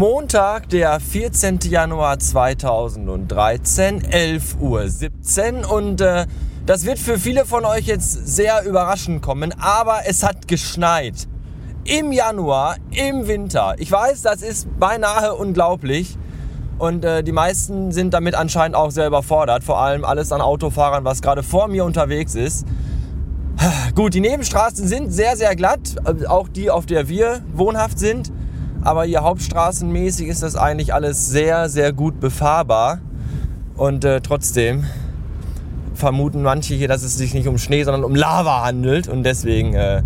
Montag, der 14. Januar 2013, 11.17 Uhr und äh, das wird für viele von euch jetzt sehr überraschend kommen, aber es hat geschneit. Im Januar, im Winter. Ich weiß, das ist beinahe unglaublich. Und äh, die meisten sind damit anscheinend auch sehr überfordert. Vor allem alles an Autofahrern, was gerade vor mir unterwegs ist. Gut, die Nebenstraßen sind sehr, sehr glatt. Äh, auch die, auf der wir wohnhaft sind. Aber hier hauptstraßenmäßig ist das eigentlich alles sehr, sehr gut befahrbar. Und äh, trotzdem vermuten manche hier, dass es sich nicht um Schnee, sondern um Lava handelt. Und deswegen äh,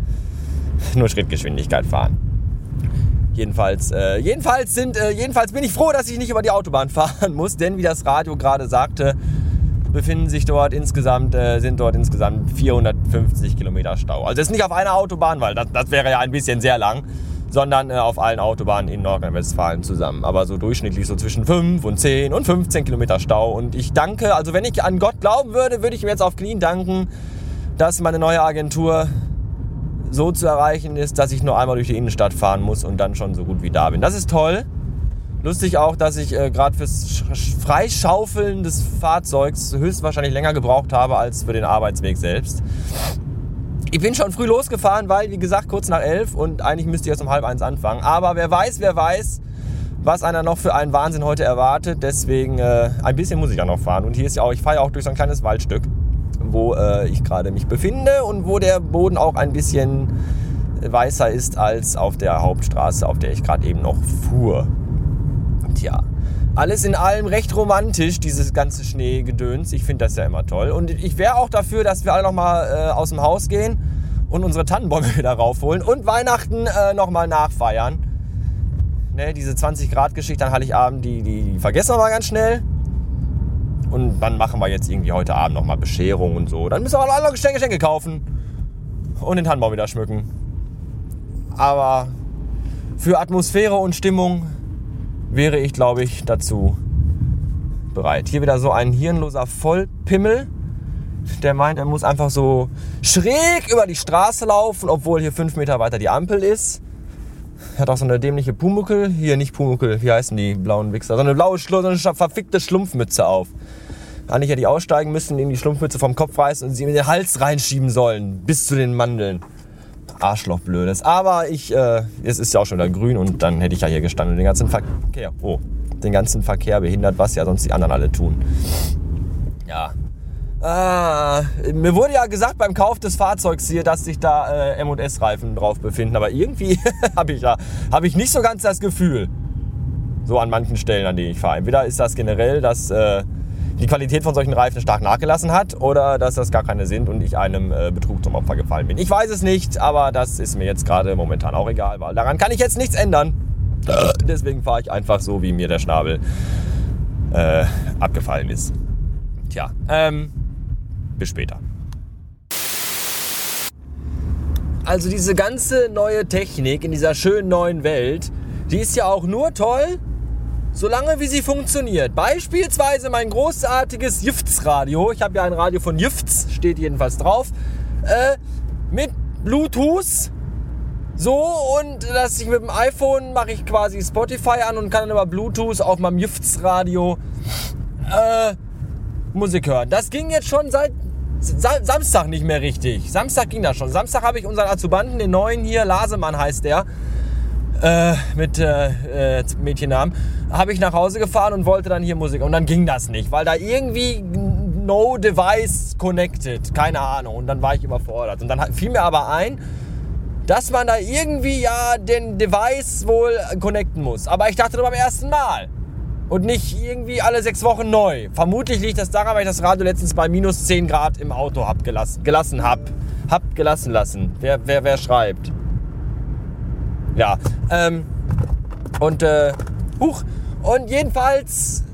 nur Schrittgeschwindigkeit fahren. Jedenfalls, äh, jedenfalls, sind, äh, jedenfalls bin ich froh, dass ich nicht über die Autobahn fahren muss, denn wie das Radio gerade sagte, befinden sich dort insgesamt, äh, sind dort insgesamt 450 Kilometer Stau. Also jetzt nicht auf einer Autobahn, weil das, das wäre ja ein bisschen sehr lang, sondern äh, auf allen Autobahnen in Nordrhein-Westfalen zusammen. Aber so durchschnittlich so zwischen 5 und 10 und 15 Kilometer Stau. Und ich danke, also wenn ich an Gott glauben würde, würde ich mir jetzt auf Knien danken, dass meine neue Agentur so zu erreichen ist, dass ich nur einmal durch die Innenstadt fahren muss und dann schon so gut wie da bin. Das ist toll. Lustig auch, dass ich äh, gerade fürs Freischaufeln des Fahrzeugs höchstwahrscheinlich länger gebraucht habe als für den Arbeitsweg selbst. Ich bin schon früh losgefahren, weil, wie gesagt, kurz nach elf und eigentlich müsste ich erst um halb eins anfangen. Aber wer weiß, wer weiß, was einer noch für einen Wahnsinn heute erwartet. Deswegen äh, ein bisschen muss ich ja noch fahren. Und hier ist ja auch, ich fahre ja auch durch so ein kleines Waldstück wo äh, ich gerade mich befinde und wo der Boden auch ein bisschen weißer ist als auf der Hauptstraße, auf der ich gerade eben noch fuhr. Tja, alles in allem recht romantisch, dieses ganze Schneegedöns. Ich finde das ja immer toll. Und ich wäre auch dafür, dass wir alle nochmal äh, aus dem Haus gehen und unsere Tannenbäume wieder raufholen und Weihnachten äh, nochmal nachfeiern. Ne, diese 20 Grad Geschichte an Heiligabend, die, die vergessen wir mal ganz schnell. Und dann machen wir jetzt irgendwie heute Abend nochmal Bescherung und so. Dann müssen wir alle Geschenke, Geschenke kaufen und den Tannenbaum wieder schmücken. Aber für Atmosphäre und Stimmung wäre ich, glaube ich, dazu bereit. Hier wieder so ein hirnloser Vollpimmel, der meint, er muss einfach so schräg über die Straße laufen, obwohl hier fünf Meter weiter die Ampel ist. Er hat auch so eine dämliche Pumuckel, hier nicht Pumuckel, wie heißen die blauen Wichser, so eine blaue, so eine verfickte Schlumpfmütze auf eigentlich hätte ich aussteigen müssen, ihm die Schlumpfmütze vom Kopf reißen und sie in den Hals reinschieben sollen, bis zu den Mandeln. Arschloch blödes. Aber ich, äh, es ist ja auch schon wieder grün und dann hätte ich ja hier gestanden und den ganzen Verkehr, oh, den ganzen Verkehr behindert, was ja sonst die anderen alle tun. Ja. Ah, mir wurde ja gesagt beim Kauf des Fahrzeugs hier, dass sich da äh, M&S-Reifen drauf befinden, aber irgendwie habe ich, ja, hab ich nicht so ganz das Gefühl. So an manchen Stellen, an denen ich fahre. Entweder ist das generell, dass äh, die Qualität von solchen Reifen stark nachgelassen hat oder dass das gar keine sind und ich einem äh, Betrug zum Opfer gefallen bin. Ich weiß es nicht, aber das ist mir jetzt gerade momentan auch egal, weil daran kann ich jetzt nichts ändern. Deswegen fahre ich einfach so, wie mir der Schnabel äh, abgefallen ist. Tja, ähm, bis später. Also diese ganze neue Technik in dieser schönen neuen Welt, die ist ja auch nur toll, solange wie sie funktioniert. Beispielsweise mein großartiges Jifts-Radio. Ich habe ja ein Radio von Jifts, steht jedenfalls drauf. Äh, mit Bluetooth. So, und dass ich mit dem iPhone mache ich quasi Spotify an und kann dann über Bluetooth auf meinem Jifts-Radio äh, Musik hören. Das ging jetzt schon seit Sa Samstag nicht mehr richtig. Samstag ging das schon. Samstag habe ich unseren Azubanten, den neuen hier, Lasemann heißt der, äh, mit äh, äh, Mädchennamen, habe ich nach Hause gefahren und wollte dann hier Musik. Und dann ging das nicht, weil da irgendwie no device connected, keine Ahnung. Und dann war ich überfordert. Und dann fiel mir aber ein, dass man da irgendwie ja den Device wohl connecten muss. Aber ich dachte nur beim ersten Mal. Und nicht irgendwie alle sechs Wochen neu. Vermutlich liegt das daran, weil ich das Radio letztens bei minus 10 Grad im Auto hab gelassen, gelassen hab. Hab gelassen lassen. Wer, wer, wer schreibt? Ja. Ähm, und, äh, huch. Und jedenfalls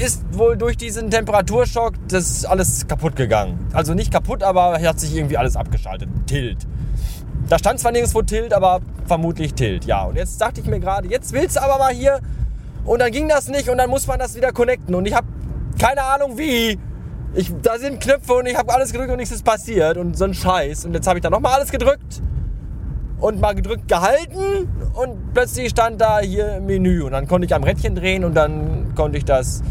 ist wohl durch diesen Temperaturschock das alles kaputt gegangen. Also nicht kaputt, aber hat sich irgendwie alles abgeschaltet. Tilt. Da stand zwar nirgendwo Tilt, aber vermutlich Tilt. Ja, und jetzt dachte ich mir gerade, jetzt willst du aber mal hier. Und dann ging das nicht und dann muss man das wieder connecten. Und ich habe keine Ahnung wie. Ich, da sind Knöpfe und ich habe alles gedrückt und nichts ist passiert und so ein Scheiß. Und jetzt habe ich da nochmal alles gedrückt und mal gedrückt gehalten und plötzlich stand da hier Menü und dann konnte ich am Rädchen drehen und dann konnte ich das.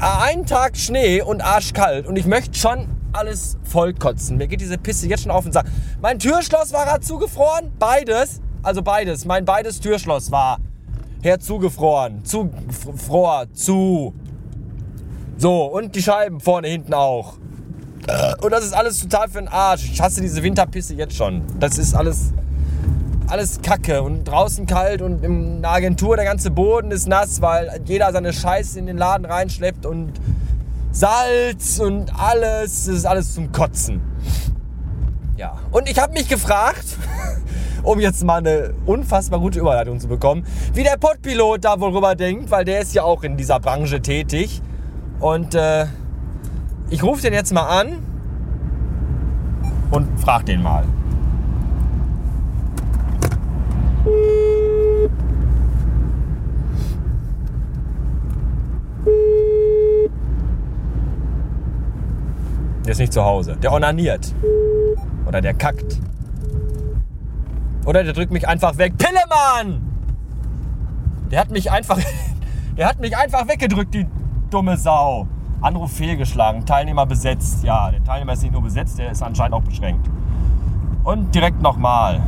Ein Tag Schnee und arschkalt und ich möchte schon alles vollkotzen. Mir geht diese Pisse jetzt schon auf den Sack. Mein Türschloss war gerade zugefroren. Beides. Also beides. Mein beides Türschloss war herzugefroren. Zugefror. Zu. So. Und die Scheiben vorne, hinten auch. Und das ist alles total für den Arsch. Ich hasse diese Winterpisse jetzt schon. Das ist alles, alles Kacke und draußen kalt und in der Agentur der ganze Boden ist nass, weil jeder seine Scheiße in den Laden reinschleppt und Salz und alles. Das ist alles zum Kotzen. Ja. Und ich habe mich gefragt, um jetzt mal eine unfassbar gute Überleitung zu bekommen, wie der Podpilot da wohl rüber denkt, weil der ist ja auch in dieser Branche tätig. Und äh, ich rufe den jetzt mal an und frag den mal. Der ist nicht zu Hause. Der onaniert. Oder der kackt. Oder der drückt mich einfach weg. Pillemann! Der hat mich einfach. Der hat mich einfach weggedrückt, die dumme Sau. Anruf fehlgeschlagen. Teilnehmer besetzt. Ja, der Teilnehmer ist nicht nur besetzt, der ist anscheinend auch beschränkt. Und direkt nochmal.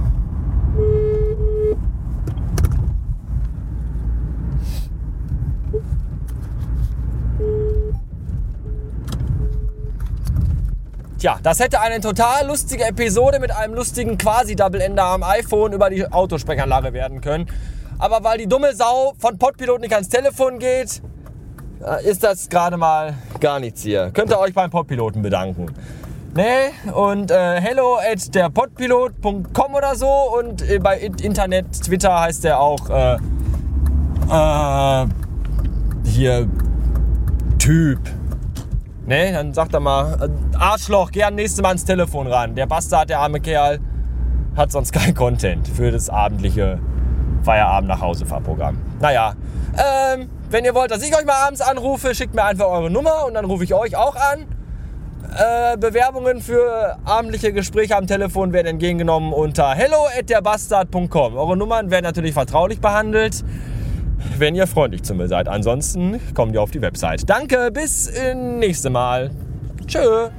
Tja, das hätte eine total lustige Episode mit einem lustigen Quasi-Double-Ender am iPhone über die Autosprechanlage werden können. Aber weil die dumme Sau von Podpilot nicht ans Telefon geht, ist das gerade mal gar nichts hier. Könnt ihr euch beim Podpiloten bedanken. Ne? Und äh, hello at derpodpilot.com oder so und äh, bei Internet, Twitter heißt der auch äh, äh, hier Typ. Ne, dann sagt er mal, äh, Arschloch, gern nächstes Mal ans Telefon ran. Der Bastard, der arme Kerl, hat sonst kein Content für das abendliche Feierabend nach Hause Fahrprogramm. Naja, ähm, wenn ihr wollt, dass ich euch mal abends anrufe, schickt mir einfach eure Nummer und dann rufe ich euch auch an. Äh, Bewerbungen für abendliche Gespräche am Telefon werden entgegengenommen unter hello at derbastard.com. Eure Nummern werden natürlich vertraulich behandelt wenn ihr freundlich zu mir seid. Ansonsten kommt ihr auf die Website. Danke, bis nächste Mal. Tschö.